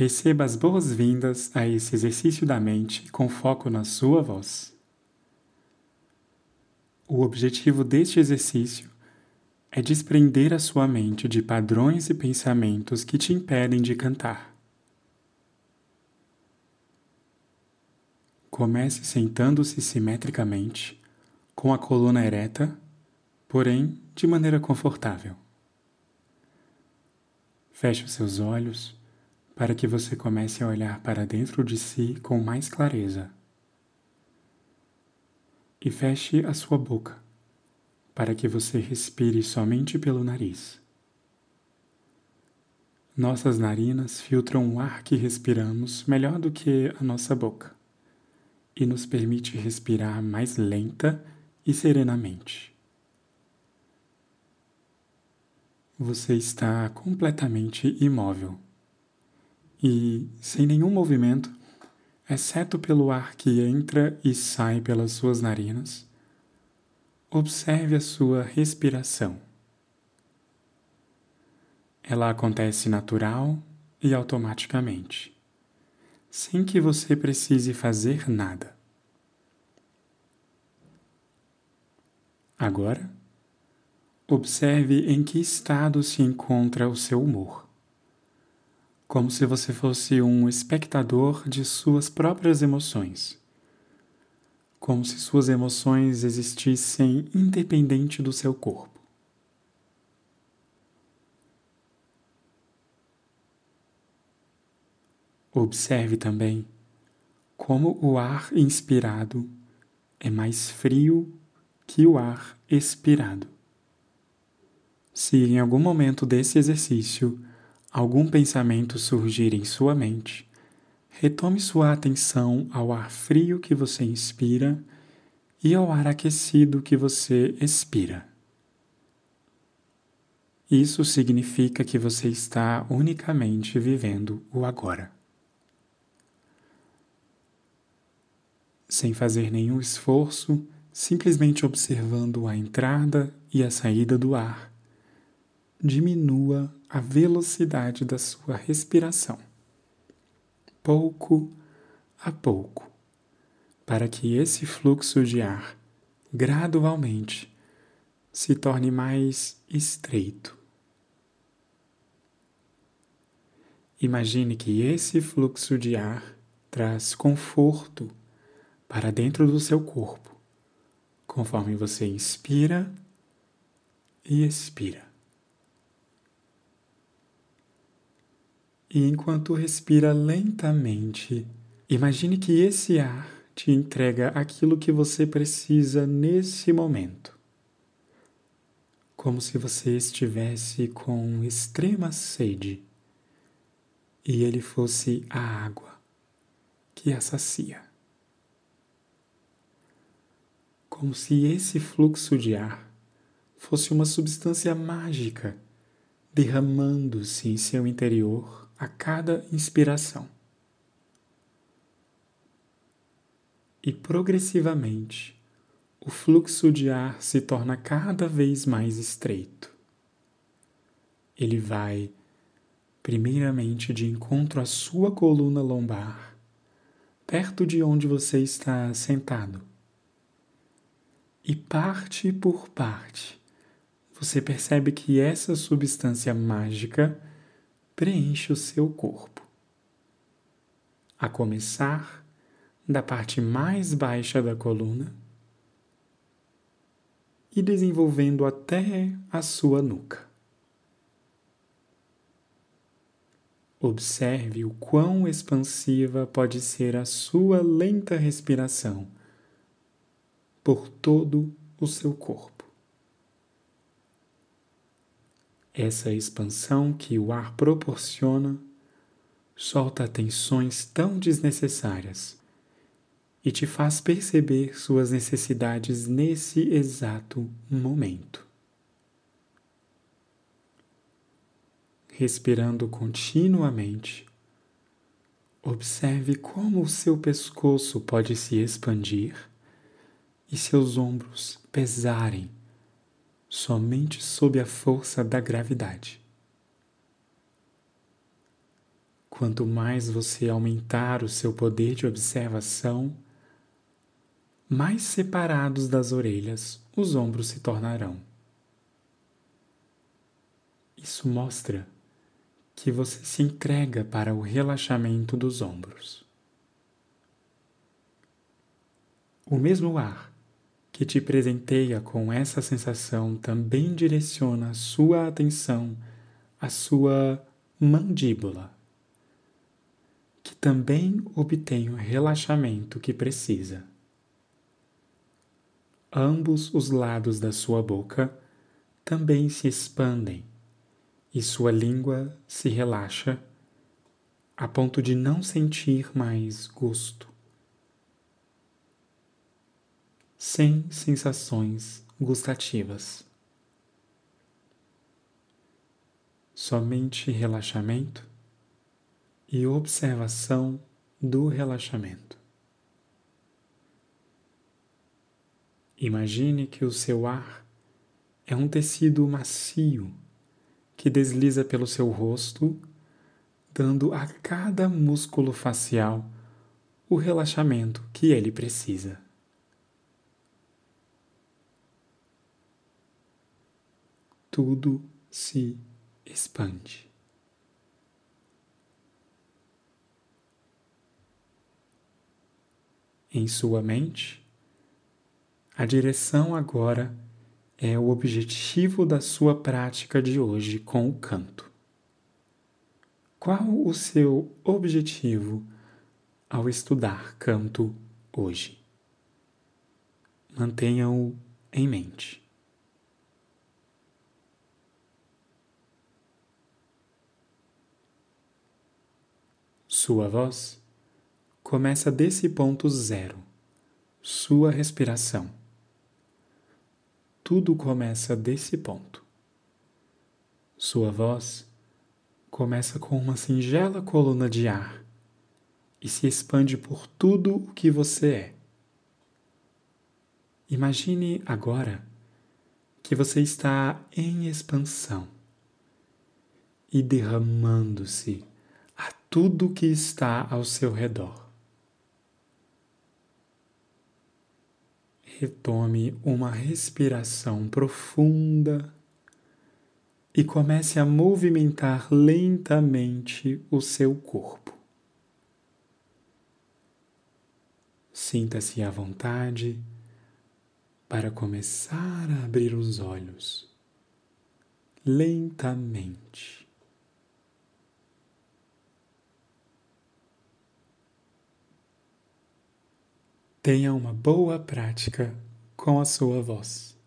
Receba as boas-vindas a esse exercício da mente com foco na sua voz. O objetivo deste exercício é desprender a sua mente de padrões e pensamentos que te impedem de cantar. Comece sentando-se simetricamente, com a coluna ereta, porém de maneira confortável. Feche os seus olhos para que você comece a olhar para dentro de si com mais clareza. E feche a sua boca para que você respire somente pelo nariz. Nossas narinas filtram o ar que respiramos melhor do que a nossa boca e nos permite respirar mais lenta e serenamente. Você está completamente imóvel e sem nenhum movimento, exceto pelo ar que entra e sai pelas suas narinas, observe a sua respiração. Ela acontece natural e automaticamente, sem que você precise fazer nada. Agora, observe em que estado se encontra o seu humor como se você fosse um espectador de suas próprias emoções, como se suas emoções existissem independente do seu corpo. Observe também como o ar inspirado é mais frio que o ar expirado. Se em algum momento desse exercício algum pensamento surgir em sua mente, retome sua atenção ao ar frio que você inspira e ao ar aquecido que você expira. Isso significa que você está unicamente vivendo o agora. Sem fazer nenhum esforço, simplesmente observando a entrada e a saída do ar, diminua a velocidade da sua respiração, pouco a pouco, para que esse fluxo de ar gradualmente se torne mais estreito. Imagine que esse fluxo de ar traz conforto para dentro do seu corpo, conforme você inspira e expira. E enquanto respira lentamente, imagine que esse ar te entrega aquilo que você precisa nesse momento. Como se você estivesse com extrema sede e ele fosse a água que a sacia. Como se esse fluxo de ar fosse uma substância mágica derramando-se em seu interior a cada inspiração. E progressivamente, o fluxo de ar se torna cada vez mais estreito. Ele vai, primeiramente, de encontro à sua coluna lombar, perto de onde você está sentado. E parte por parte, você percebe que essa substância mágica preenche o seu corpo. A começar da parte mais baixa da coluna e desenvolvendo até a sua nuca. Observe o quão expansiva pode ser a sua lenta respiração por todo o seu corpo. Essa expansão que o ar proporciona solta tensões tão desnecessárias e te faz perceber suas necessidades nesse exato momento. Respirando continuamente, observe como o seu pescoço pode se expandir e seus ombros pesarem somente sob a força da gravidade. quanto mais você aumentar o seu poder de observação, mais separados das orelhas os ombros se tornarão. Isso mostra que você se entrega para o relaxamento dos ombros. O mesmo ar que te presenteia com essa sensação também direciona sua atenção à sua mandíbula, que também obtém o relaxamento que precisa. Ambos os lados da sua boca também se expandem e sua língua se relaxa a ponto de não sentir mais gosto. Sem sensações gustativas. Somente relaxamento e observação do relaxamento. Imagine que o seu ar é um tecido macio que desliza pelo seu rosto, dando a cada músculo facial o relaxamento que ele precisa. Tudo se expande. Em sua mente, a direção agora é o objetivo da sua prática de hoje com o canto. Qual o seu objetivo ao estudar canto hoje? Mantenha-o em mente. Sua voz começa desse ponto zero, sua respiração tudo começa desse ponto. Sua voz começa com uma singela coluna de ar e se expande por tudo o que você é. Imagine agora que você está em expansão e derramando-se tudo que está ao seu redor. retome uma respiração profunda e comece a movimentar lentamente o seu corpo. Sinta-se à vontade para começar a abrir os olhos lentamente. Tenha uma boa prática com a sua voz.